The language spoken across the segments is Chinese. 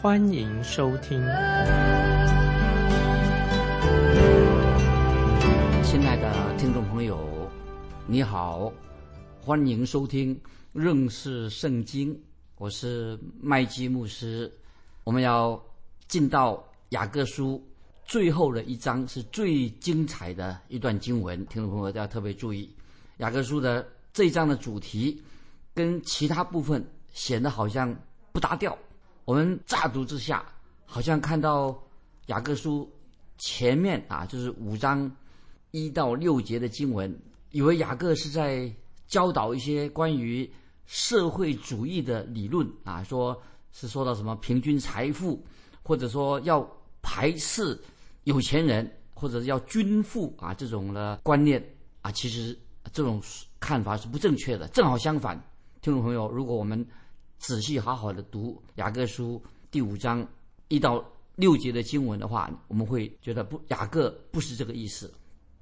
欢迎收听。亲爱的听众朋友，你好，欢迎收听认识圣经，我是麦基牧师。我们要进到雅各书。最后的一章是最精彩的一段经文，听众朋友要特别注意。雅各书的这一章的主题跟其他部分显得好像不搭调。我们乍读之下，好像看到雅各书前面啊，就是五章一到六节的经文，以为雅各是在教导一些关于社会主义的理论啊，说是说到什么平均财富，或者说要排斥。有钱人或者要均富啊，这种的观念啊，其实这种看法是不正确的。正好相反，听众朋友，如果我们仔细好好的读雅各书第五章一到六节的经文的话，我们会觉得不，雅各不是这个意思。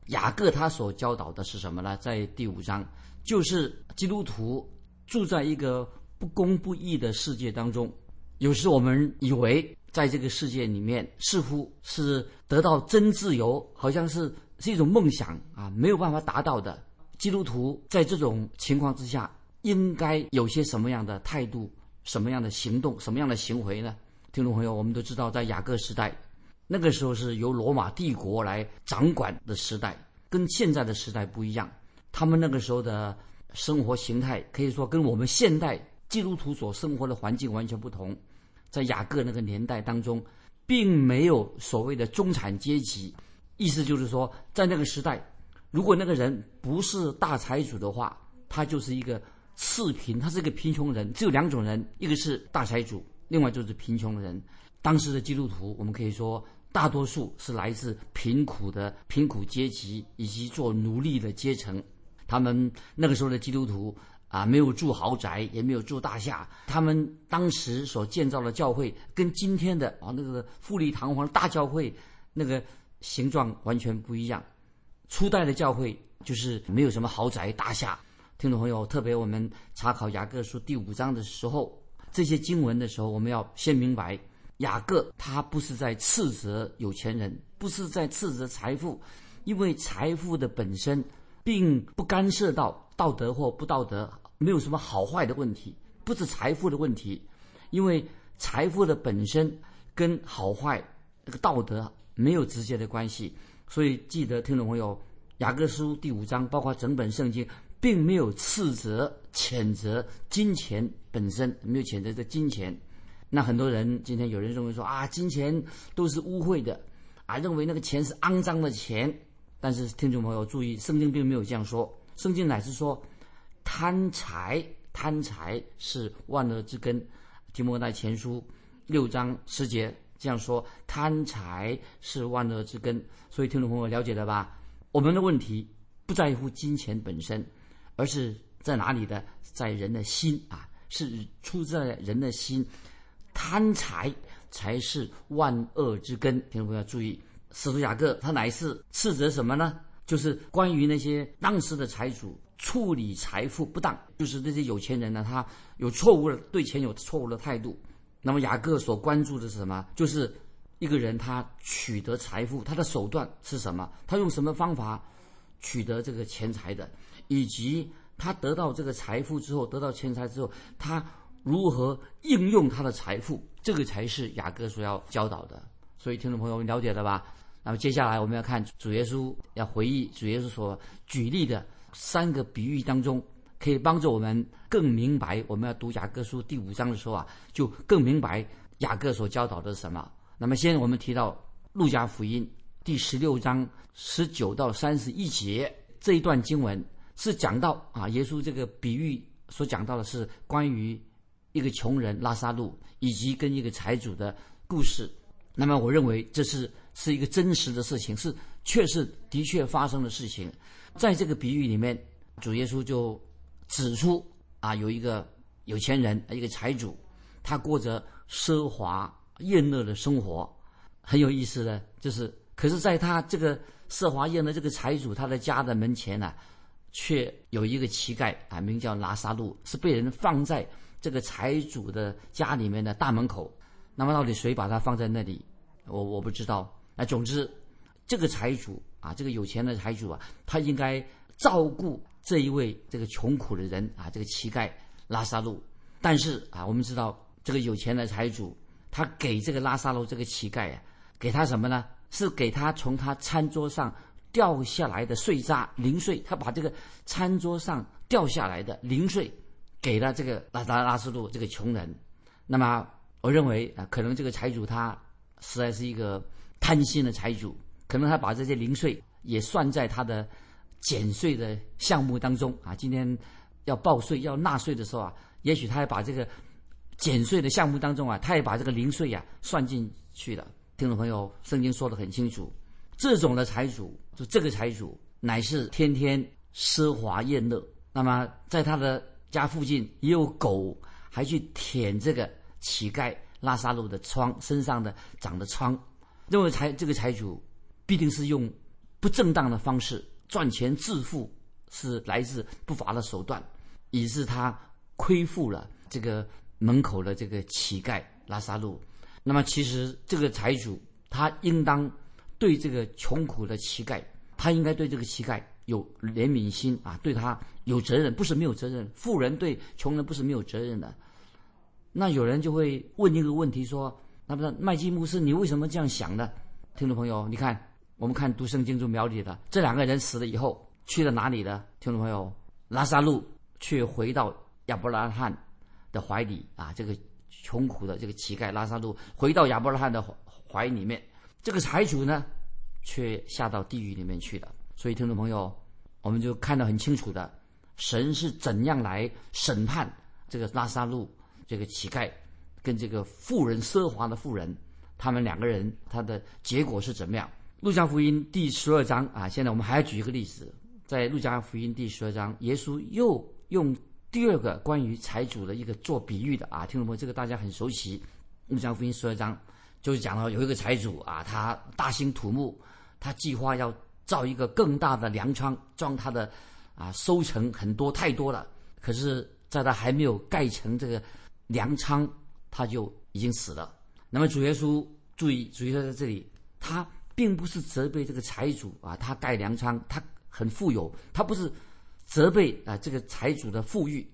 雅各他所教导的是什么呢？在第五章，就是基督徒住在一个不公不义的世界当中，有时我们以为。在这个世界里面，似乎是得到真自由，好像是是一种梦想啊，没有办法达到的。基督徒在这种情况之下，应该有些什么样的态度、什么样的行动、什么样的行为呢？听众朋友，我们都知道，在雅各时代，那个时候是由罗马帝国来掌管的时代，跟现在的时代不一样。他们那个时候的生活形态，可以说跟我们现代基督徒所生活的环境完全不同。在雅各那个年代当中，并没有所谓的中产阶级，意思就是说，在那个时代，如果那个人不是大财主的话，他就是一个次贫，他是一个贫穷人。只有两种人，一个是大财主，另外就是贫穷人。当时的基督徒，我们可以说，大多数是来自贫苦的贫苦阶级以及做奴隶的阶层。他们那个时候的基督徒。啊，没有住豪宅，也没有住大厦。他们当时所建造的教会，跟今天的啊那个富丽堂皇大教会那个形状完全不一样。初代的教会就是没有什么豪宅大厦。听众朋友，特别我们查考雅各书第五章的时候，这些经文的时候，我们要先明白，雅各他不是在斥责有钱人，不是在斥责财富，因为财富的本身并不干涉到。道德或不道德，没有什么好坏的问题，不是财富的问题，因为财富的本身跟好坏这个道德没有直接的关系。所以记得听众朋友，雅各书第五章，包括整本圣经，并没有斥责、谴责金钱本身，没有谴责这金钱。那很多人今天有人认为说啊，金钱都是污秽的，啊，认为那个钱是肮脏的钱。但是听众朋友注意，圣经并没有这样说。圣经乃是说，贪财贪财是万恶之根。提摩太前书六章十节这样说：贪财是万恶之根。所以听众朋友了解了吧？我们的问题不在乎金钱本身，而是在哪里的？在人的心啊，是出在人的心。贪财才是万恶之根。听众朋友要注意，使徒雅各他乃是斥责什么呢？就是关于那些当时的财主处理财富不当，就是那些有钱人呢，他有错误的对钱有错误的态度。那么雅各所关注的是什么？就是一个人他取得财富，他的手段是什么？他用什么方法取得这个钱财的？以及他得到这个财富之后，得到钱财之后，他如何应用他的财富？这个才是雅各所要教导的。所以听众朋友了解了吧？那么接下来我们要看主耶稣要回忆主耶稣所举例的三个比喻当中，可以帮助我们更明白。我们要读雅各书第五章的时候啊，就更明白雅各所教导的是什么。那么先我们提到路加福音第十六章十九到三十一节这一段经文，是讲到啊，耶稣这个比喻所讲到的是关于一个穷人拉萨路以及跟一个财主的故事。那么我认为这是是一个真实的事情，是确实的确发生的事情。在这个比喻里面，主耶稣就指出啊，有一个有钱人，一个财主，他过着奢华宴乐的生活，很有意思的，就是，可是在他这个奢华宴乐这个财主他的家的门前呢，却有一个乞丐啊，名叫拉萨路，是被人放在这个财主的家里面的大门口。那么到底谁把他放在那里？我我不知道。那总之，这个财主啊，这个有钱的财主啊，他应该照顾这一位这个穷苦的人啊，这个乞丐拉萨路。但是啊，我们知道这个有钱的财主，他给这个拉萨路这个乞丐啊，给他什么呢？是给他从他餐桌上掉下来的碎渣零碎。他把这个餐桌上掉下来的零碎给了这个拉达拉斯路这个穷人。那么。我认为啊，可能这个财主他实在是一个贪心的财主，可能他把这些零碎也算在他的减税的项目当中啊。今天要报税要纳税的时候啊，也许他也把这个减税的项目当中啊，他也把这个零碎呀算进去了。听众朋友，圣经说的很清楚，这种的财主，就这个财主乃是天天奢华宴乐，那么在他的家附近也有狗，还去舔这个。乞丐拉萨路的疮身上的长的疮，认为财这个财主必定是用不正当的方式赚钱致富，是来自不法的手段，以致他亏负了这个门口的这个乞丐拉萨路。那么，其实这个财主他应当对这个穷苦的乞丐，他应该对这个乞丐有怜悯心啊，对他有责任，不是没有责任。富人对穷人不是没有责任的。那有人就会问一个问题说：“那么麦基牧师，你为什么这样想呢？”听众朋友，你看，我们看读圣经中描写的这两个人死了以后去了哪里呢？听众朋友，拉萨路却回到亚伯拉罕的怀里啊！这个穷苦的这个乞丐拉萨路回到亚伯拉罕的怀里面，这个财主呢，却下到地狱里面去了。所以，听众朋友，我们就看得很清楚的，神是怎样来审判这个拉萨路。这个乞丐跟这个富人奢华的富人，他们两个人他的结果是怎么样？路加福音第十二章啊，现在我们还要举一个例子，在路加福音第十二章，耶稣又用第二个关于财主的一个做比喻的啊，听众朋友，这个大家很熟悉。路加福音十二章就是讲到有一个财主啊，他大兴土木，他计划要造一个更大的粮仓，装他的啊收成很多太多了，可是在他还没有盖成这个。粮仓他就已经死了。那么主耶稣注意，主耶稣在这里，他并不是责备这个财主啊，他盖粮仓，他很富有，他不是责备啊这个财主的富裕。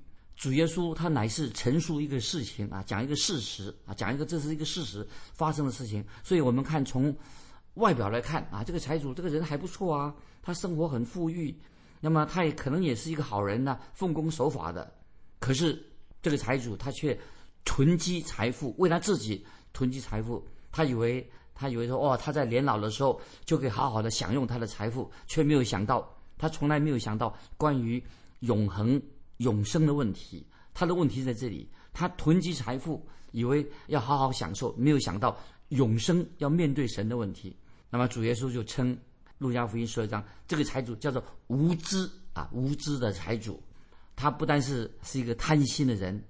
主耶稣他乃是陈述一个事情啊，讲一个事实啊，讲一个这是一个事实发生的事情。所以我们看从外表来看啊，这个财主这个人还不错啊，他生活很富裕，那么他也可能也是一个好人呢，奉公守法的。可是。这个财主他却囤积财富，为他自己囤积财富。他以为他以为说，哦，他在年老的时候就可以好好的享用他的财富，却没有想到，他从来没有想到关于永恒永生的问题。他的问题在这里，他囤积财富，以为要好好享受，没有想到永生要面对神的问题。那么主耶稣就称路加福音十二章这个财主叫做无知啊，无知的财主。他不单是是一个贪心的人，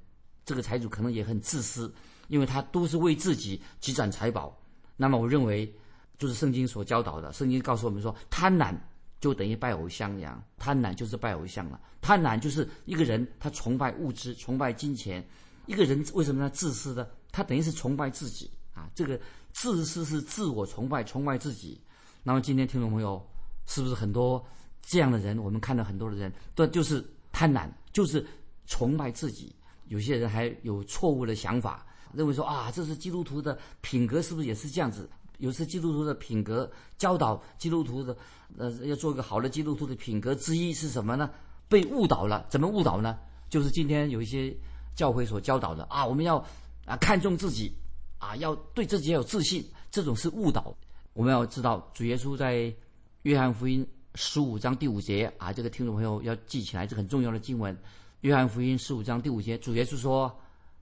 这个财主可能也很自私，因为他都是为自己积攒财宝。那么，我认为就是圣经所教导的。圣经告诉我们说，贪婪就等于拜偶像一样，贪婪就是拜偶像了。贪婪就是一个人他崇拜物质、崇拜金钱。一个人为什么他自私呢？他等于是崇拜自己啊！这个自私是自我崇拜，崇拜自己。那么，今天听众朋友是不是很多这样的人？我们看到很多的人都就是。贪婪就是崇拜自己，有些人还有错误的想法，认为说啊，这是基督徒的品格，是不是也是这样子？有时基督徒的品格教导基督徒的，呃，要做一个好的基督徒的品格之一是什么呢？被误导了，怎么误导呢？就是今天有一些教会所教导的啊，我们要啊看重自己，啊要对自己要有自信，这种是误导。我们要知道，主耶稣在约翰福音。十五章第五节啊，这个听众朋友要记起来，这很重要的经文。约翰福音十五章第五节，主耶稣说：“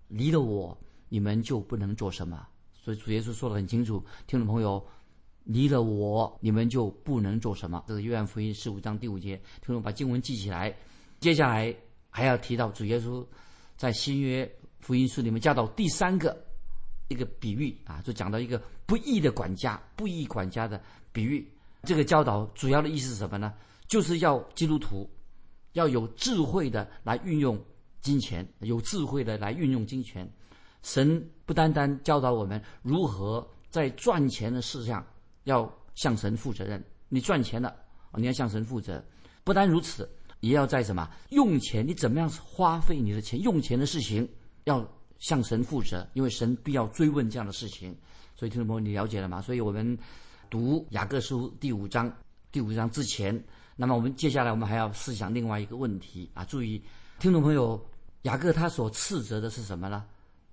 离了我，你们就不能做什么。”所以主耶稣说的很清楚，听众朋友，离了我，你们就不能做什么。这是约翰福音十五章第五节，听众把经文记起来。接下来还要提到主耶稣在新约福音书里面教导第三个一个比喻啊，就讲到一个不义的管家，不义管家的比喻。这个教导主要的意思是什么呢？就是要基督徒要有智慧的来运用金钱，有智慧的来运用金钱。神不单单教导我们如何在赚钱的事上要向神负责任，你赚钱了，你要向神负责。不单如此，也要在什么用钱，你怎么样花费你的钱，用钱的事情要向神负责，因为神必要追问这样的事情。所以听众朋友，你了解了吗？所以我们。读雅各书第五章，第五章之前，那么我们接下来我们还要思想另外一个问题啊！注意，听众朋友，雅各他所斥责的是什么呢？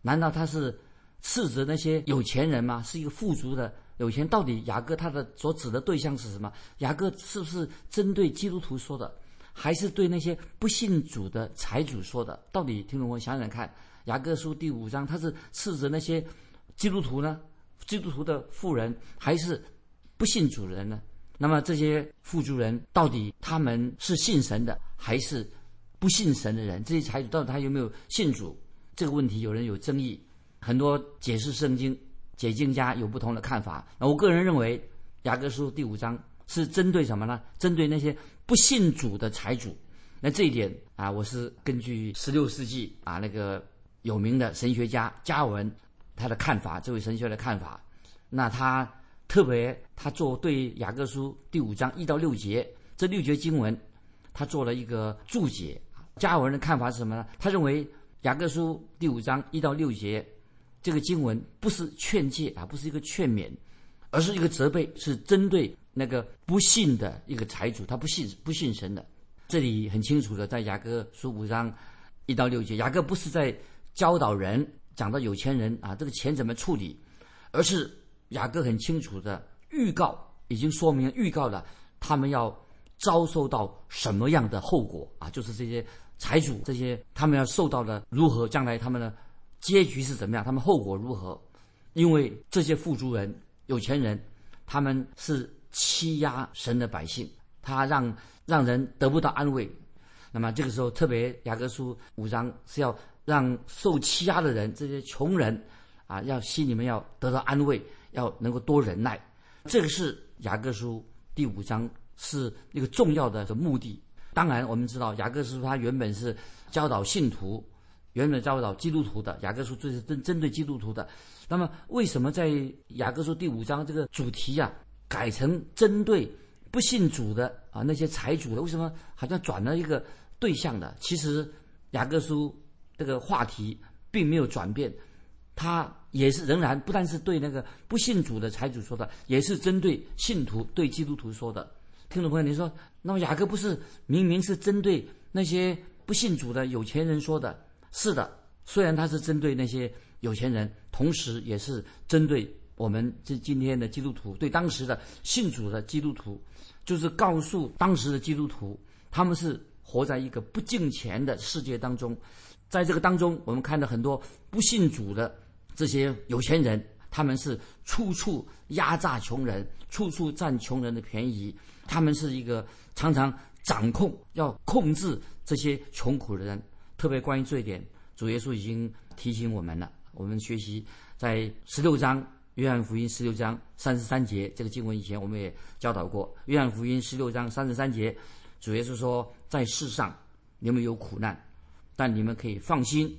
难道他是斥责那些有钱人吗？是一个富足的有钱？到底雅各他的所指的对象是什么？雅各是不是针对基督徒说的，还是对那些不信主的财主说的？到底听众朋友想想看，雅各书第五章他是斥责那些基督徒呢？基督徒的富人还是？不信主人呢？那么这些富足人到底他们是信神的还是不信神的人？这些财主到底他有没有信主？这个问题有人有争议，很多解释圣经解经家有不同的看法。那我个人认为，雅各书第五章是针对什么呢？针对那些不信主的财主。那这一点啊，我是根据十六世纪啊那个有名的神学家加文他的看法，这位神学的看法，那他。特别，他做对雅各书第五章一到六节这六节经文，他做了一个注解。加文的看法是什么呢？他认为雅各书第五章一到六节这个经文不是劝诫啊，不是一个劝勉，而是一个责备，是针对那个不信的一个财主，他不信不信神的。这里很清楚的，在雅各书五章一到六节，雅各不是在教导人讲到有钱人啊，这个钱怎么处理，而是。雅各很清楚的预告，已经说明预告了他们要遭受到什么样的后果啊！就是这些财主，这些他们要受到的如何，将来他们的结局是怎么样，他们后果如何？因为这些富足人、有钱人，他们是欺压神的百姓，他让让人得不到安慰。那么这个时候，特别雅各书五章是要让受欺压的人，这些穷人啊，要心里面要得到安慰。要能够多忍耐，这个是雅各书第五章是一个重要的目的。当然，我们知道雅各书它原本是教导信徒，原本教导基督徒的。雅各书最是针针对基督徒的。那么，为什么在雅各书第五章这个主题啊，改成针对不信主的啊那些财主的？为什么好像转了一个对象的？其实雅各书这个话题并没有转变。他也是仍然不但是对那个不信主的财主说的，也是针对信徒、对基督徒说的。听众朋友，你说，那么雅各不是明明是针对那些不信主的有钱人说的？是的，虽然他是针对那些有钱人，同时也是针对我们这今天的基督徒，对当时的信主的基督徒，就是告诉当时的基督徒，他们是活在一个不敬钱的世界当中，在这个当中，我们看到很多不信主的。这些有钱人，他们是处处压榨穷人，处处占穷人的便宜。他们是一个常常掌控、要控制这些穷苦的人。特别关于这一点，主耶稣已经提醒我们了。我们学习在十六章《约翰福音》十六章三十三节这个经文以前，我们也教导过。《约翰福音》十六章三十三节，主耶稣说：“在世上你们有苦难，但你们可以放心，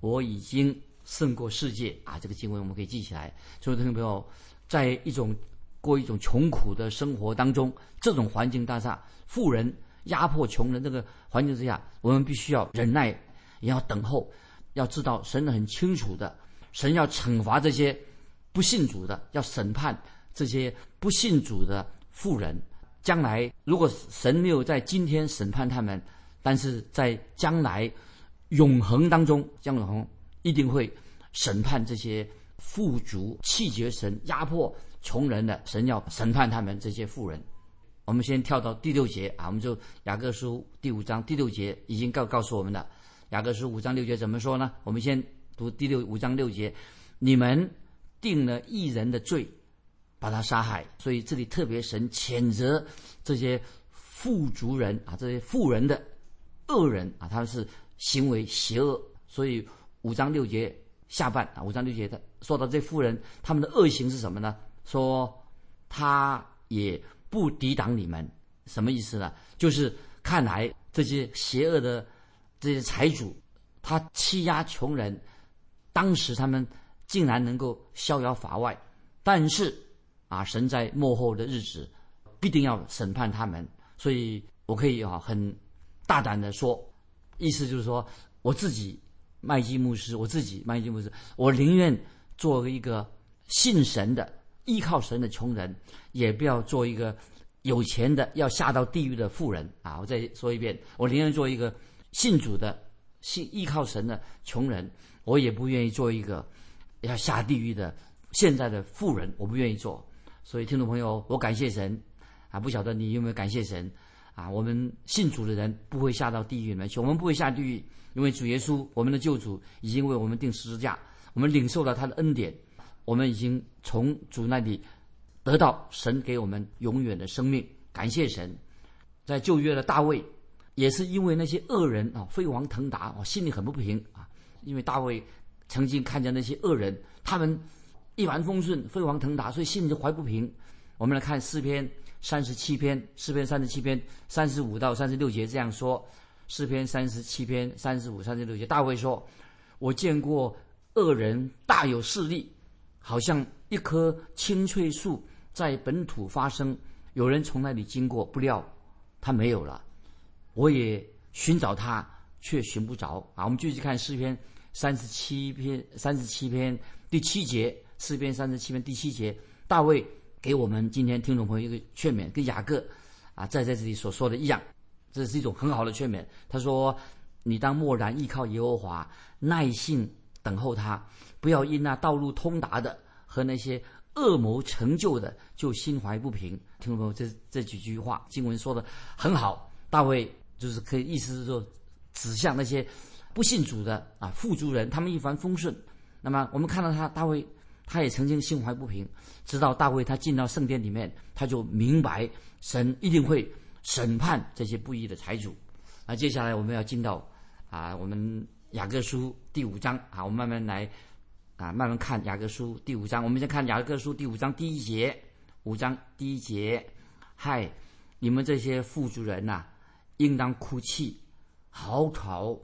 我已经。”胜过世界啊！这个经文我们可以记起来。所以，听众朋友，在一种过一种穷苦的生活当中，这种环境大厦，富人压迫穷人这个环境之下，我们必须要忍耐，也要等候。要知道，神很清楚的，神要惩罚这些不信主的，要审判这些不信主的富人。将来，如果神没有在今天审判他们，但是在将来永恒当中，将永恒。一定会审判这些富足、气绝神、压迫穷人的神，要审判他们这些富人。我们先跳到第六节啊，我们就雅各书第五章第六节已经告告诉我们的。雅各书五章六节怎么说呢？我们先读第六五章六节：你们定了一人的罪，把他杀害。所以这里特别神谴责这些富足人啊，这些富人的恶人啊，他们是行为邪恶。所以五章六节下半啊，五章六节的说到这富人他们的恶行是什么呢？说他也不抵挡你们，什么意思呢？就是看来这些邪恶的这些财主，他欺压穷人，当时他们竟然能够逍遥法外，但是啊，神在幕后的日子必定要审判他们，所以我可以啊很大胆的说，意思就是说我自己麦基牧师，我自己麦基牧师，我宁愿做一个信神的。依靠神的穷人，也不要做一个有钱的要下到地狱的富人啊！我再说一遍，我宁愿做一个信主的、信依靠神的穷人，我也不愿意做一个要下地狱的现在的富人，我不愿意做。所以，听众朋友，我感谢神啊！不晓得你有没有感谢神啊？我们信主的人不会下到地狱里面去，我们不会下地狱，因为主耶稣，我们的救主已经为我们定十字架，我们领受了他的恩典。我们已经从主那里得到神给我们永远的生命，感谢神。在旧约的大卫，也是因为那些恶人啊飞黄腾达，我心里很不平啊。因为大卫曾经看见那些恶人，他们一帆风顺，飞黄腾达，所以心里就怀不平。我们来看诗篇三十七篇，诗篇三十七篇三十五到三十六节这样说：诗篇三十七篇三十五、三十六节，大卫说：“我见过恶人大有势力。”好像一棵青翠树在本土发生，有人从那里经过，不料它没有了。我也寻找它，却寻不着啊！我们继续看诗篇三十七篇三十七篇第七节，诗篇三十七篇第七节，大卫给我们今天听众朋友一个劝勉，跟雅各啊在在这里所说的一样，这是一种很好的劝勉。他说：“你当默然依靠耶和华，耐心等候他。”不要因那道路通达的和那些恶谋成就的就心怀不平。听众朋友，这这几句话经文说的很好。大卫就是可以意思是说，指向那些不信主的啊富足人，他们一帆风顺。那么我们看到他大卫，他也曾经心怀不平，直到大卫他进到圣殿里面，他就明白神一定会审判这些不义的财主。那接下来我们要进到啊我们雅各书第五章啊，我们慢慢来。啊，慢慢看雅各书第五章。我们先看雅各书第五章第一节，五章第一节。嗨，你们这些富足人呐，应当哭泣、嚎啕，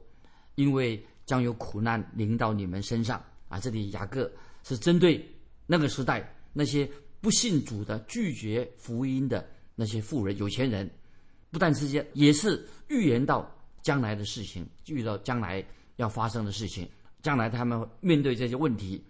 因为将有苦难临到你们身上。啊，这里雅各是针对那个时代那些不信主的、拒绝福音的那些富人、有钱人，不但是这，也是预言到将来的事情，预到将来要发生的事情。将来他们面对这些问题，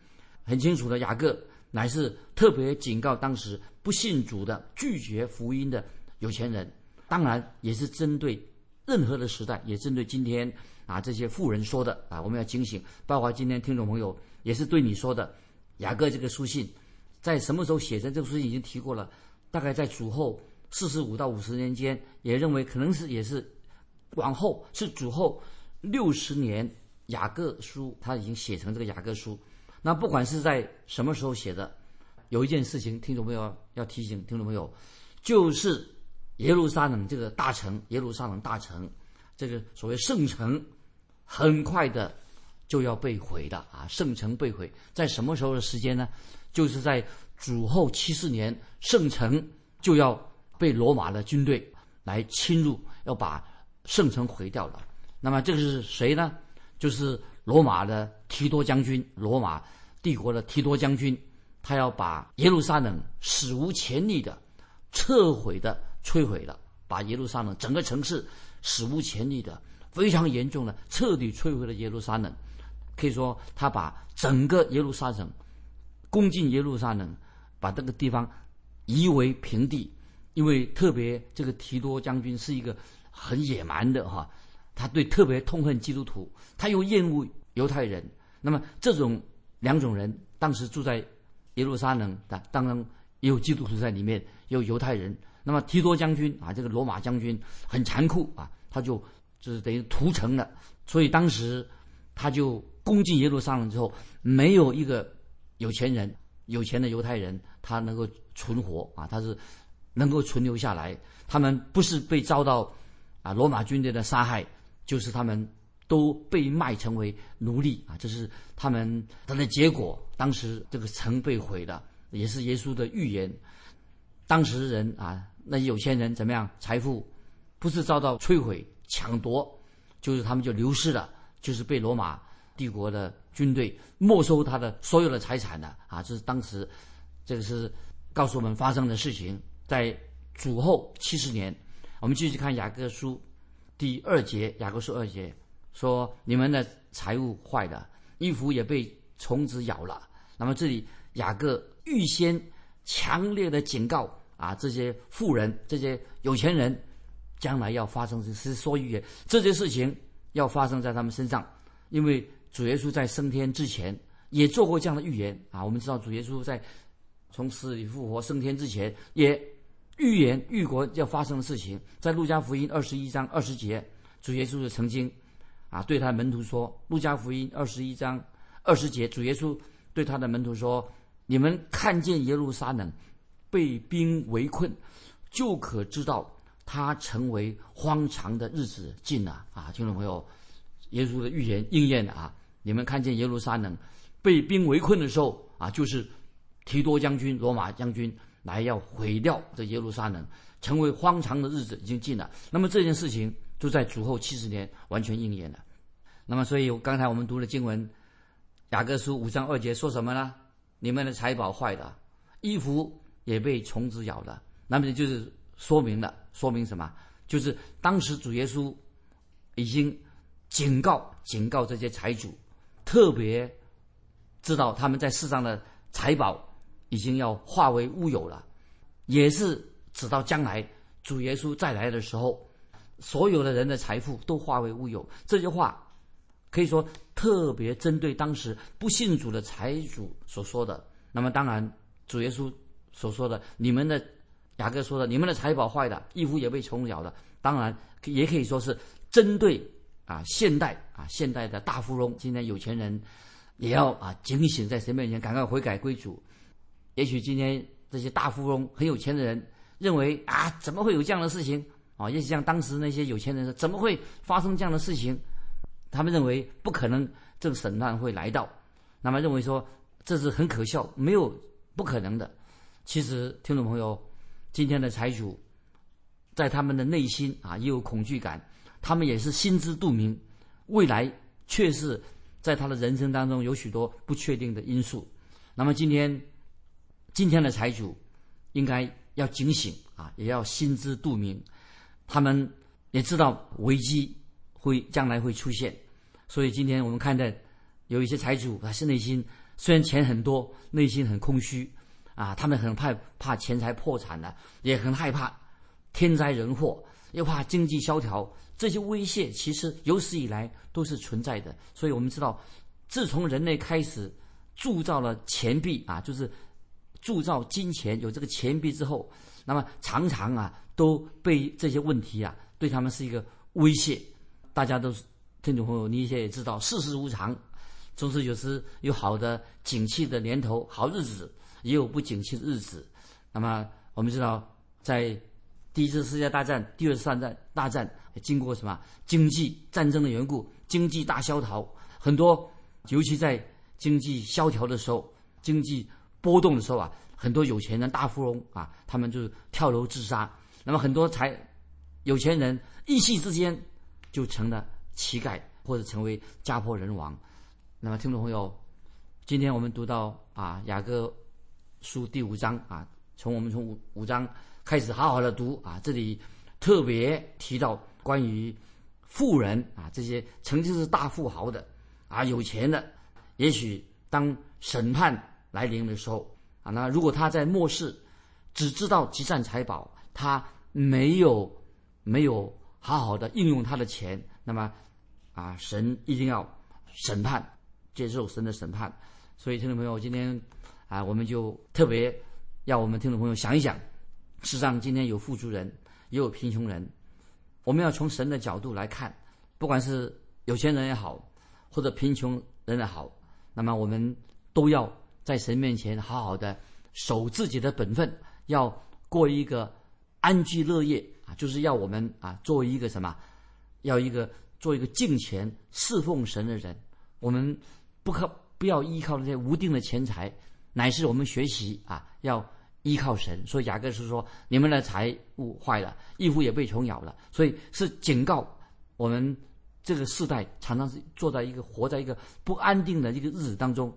很清楚的，雅各乃是特别警告当时不信主的、拒绝福音的有钱人。当然，也是针对任何的时代，也针对今天啊这些富人说的啊，我们要警醒。包括今天听众朋友也是对你说的，雅各这个书信在什么时候写的？这个书信已经提过了，大概在主后四十五到五十年间，也认为可能是也是往后是主后六十年。雅各书他已经写成这个雅各书，那不管是在什么时候写的，有一件事情，听众朋友要提醒听众朋友，就是耶路撒冷这个大城，耶路撒冷大城，这个所谓圣城，很快的就要被毁的啊！圣城被毁，在什么时候的时间呢？就是在主后七四年，圣城就要被罗马的军队来侵入，要把圣城毁掉了。那么这个是谁呢？就是罗马的提多将军，罗马帝国的提多将军，他要把耶路撒冷史无前例的撤毁的摧毁了，把耶路撒冷整个城市史无前例的非常严重的彻底摧毁了耶路撒冷。可以说，他把整个耶路撒冷攻进耶路撒冷，把这个地方夷为平地。因为特别这个提多将军是一个很野蛮的哈。他对特别痛恨基督徒，他又厌恶犹太人。那么这种两种人，当时住在耶路撒冷的，当然也有基督徒在里面，也有犹太人。那么提多将军啊，这个罗马将军很残酷啊，他就就是等于屠城了。所以当时他就攻进耶路撒冷之后，没有一个有钱人有钱的犹太人他能够存活啊，他是能够存留下来，他们不是被遭到啊罗马军队的杀害，就是他们都被卖成为奴隶啊，这是他们他的结果。当时这个城被毁了，也是耶稣的预言。当时人啊，那有钱人怎么样？财富不是遭到摧毁、抢夺，就是他们就流失了，就是被罗马帝国的军队没收他的所有的财产的啊！这是当时这个是告诉我们发生的事情。在主后七十年，我们继续看雅各书第二节，雅各书二节说：“你们的财物坏了，衣服也被虫子咬了。”那么这里雅各预先。强烈的警告啊！这些富人、这些有钱人，将来要发生是说预言，这些事情要发生在他们身上。因为主耶稣在升天之前也做过这样的预言啊。我们知道主耶稣在从死里复活升天之前，也预言预国要发生的事情。在路加福音二十一章二十节，主耶稣就曾经啊对他的门徒说：“路加福音二十一章二十节，主耶稣对他的门徒说。”你们看见耶路撒冷被兵围困，就可知道他成为荒场的日子近了啊！听众朋友，耶稣的预言应验了啊！你们看见耶路撒冷被兵围困的时候啊，就是提多将军、罗马将军来要毁掉这耶路撒冷，成为荒场的日子已经近了。那么这件事情就在主后七十年完全应验了。那么，所以刚才我们读的经文，雅各书五章二节说什么呢？你们的财宝坏了，衣服也被虫子咬了，那么就是说明了，说明什么？就是当时主耶稣已经警告、警告这些财主，特别知道他们在世上的财宝已经要化为乌有了，也是直到将来主耶稣再来的时候，所有的人的财富都化为乌有。这句话。可以说特别针对当时不信主的财主所说的。那么当然，主耶稣所说的，你们的雅各说的，你们的财宝坏的，衣服也被虫咬的。当然，也可以说是针对啊现代啊现代的大富翁，今天有钱人也要啊警醒，在神面前赶快悔改归主。也许今天这些大富翁很有钱的人认为啊，怎么会有这样的事情啊？也许像当时那些有钱人说，怎么会发生这样的事情？他们认为不可能，这个审判会来到，那么认为说这是很可笑，没有不可能的。其实，听众朋友，今天的财主，在他们的内心啊也有恐惧感，他们也是心知肚明，未来却是在他的人生当中有许多不确定的因素。那么今天，今天的财主应该要警醒啊，也要心知肚明，他们也知道危机会将来会出现。所以今天我们看到有一些财主，他是内心虽然钱很多，内心很空虚，啊，他们很怕怕钱财破产了，也很害怕天灾人祸，又怕经济萧条，这些威胁其实有史以来都是存在的。所以我们知道，自从人类开始铸造了钱币啊，就是铸造金钱有这个钱币之后，那么常常啊都被这些问题啊对他们是一个威胁，大家都是。听众朋友，你一些也知道，世事无常，总是有时有好的景气的年头、好日子，也有不景气的日子。那么我们知道，在第一次世界大战、第二次大战大战经过什么经济战争的缘故，经济大萧条，很多尤其在经济萧条的时候、经济波动的时候啊，很多有钱人、大富翁啊，他们就跳楼自杀。那么很多财有钱人一夕之间就成了。乞丐或者成为家破人亡，那么听众朋友，今天我们读到啊雅各书第五章啊，从我们从五五章开始好好的读啊，这里特别提到关于富人啊这些曾经是大富豪的啊有钱的，也许当审判来临的时候啊，那如果他在末世只知道积攒财宝，他没有没有好好的应用他的钱，那么。啊，神一定要审判，接受神的审判。所以，听众朋友，今天啊，我们就特别要我们听众朋友想一想：，世上，今天有富足人，也有贫穷人。我们要从神的角度来看，不管是有钱人也好，或者贫穷人也好，那么我们都要在神面前好好的守自己的本分，要过一个安居乐业啊，就是要我们啊作为一个什么，要一个做一个敬虔侍奉神的人。我们不可不要依靠那些无定的钱财，乃是我们学习啊要依靠神。所以雅各是说，你们的财物坏了，衣服也被虫咬了，所以是警告我们这个世代常常是坐在一个活在一个不安定的一个日子当中。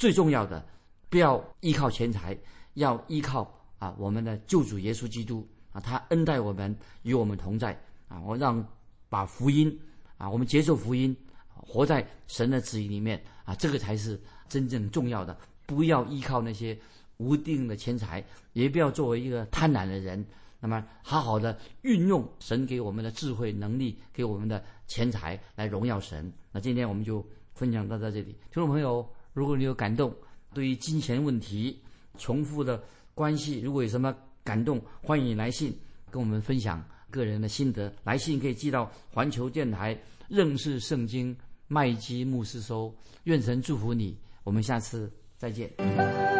最重要的，不要依靠钱财，要依靠啊我们的救主耶稣基督啊，他恩待我们，与我们同在啊。我让把福音啊，我们接受福音，活在神的旨意里面啊，这个才是真正重要的。不要依靠那些无定的钱财，也不要作为一个贪婪的人。那么，好好的运用神给我们的智慧能力，给我们的钱财来荣耀神。那今天我们就分享到在这里，听众朋友。如果你有感动，对于金钱问题、重复的关系，如果有什么感动，欢迎你来信跟我们分享个人的心得。来信可以寄到环球电台认识圣经麦基牧师收。愿神祝福你，我们下次再见。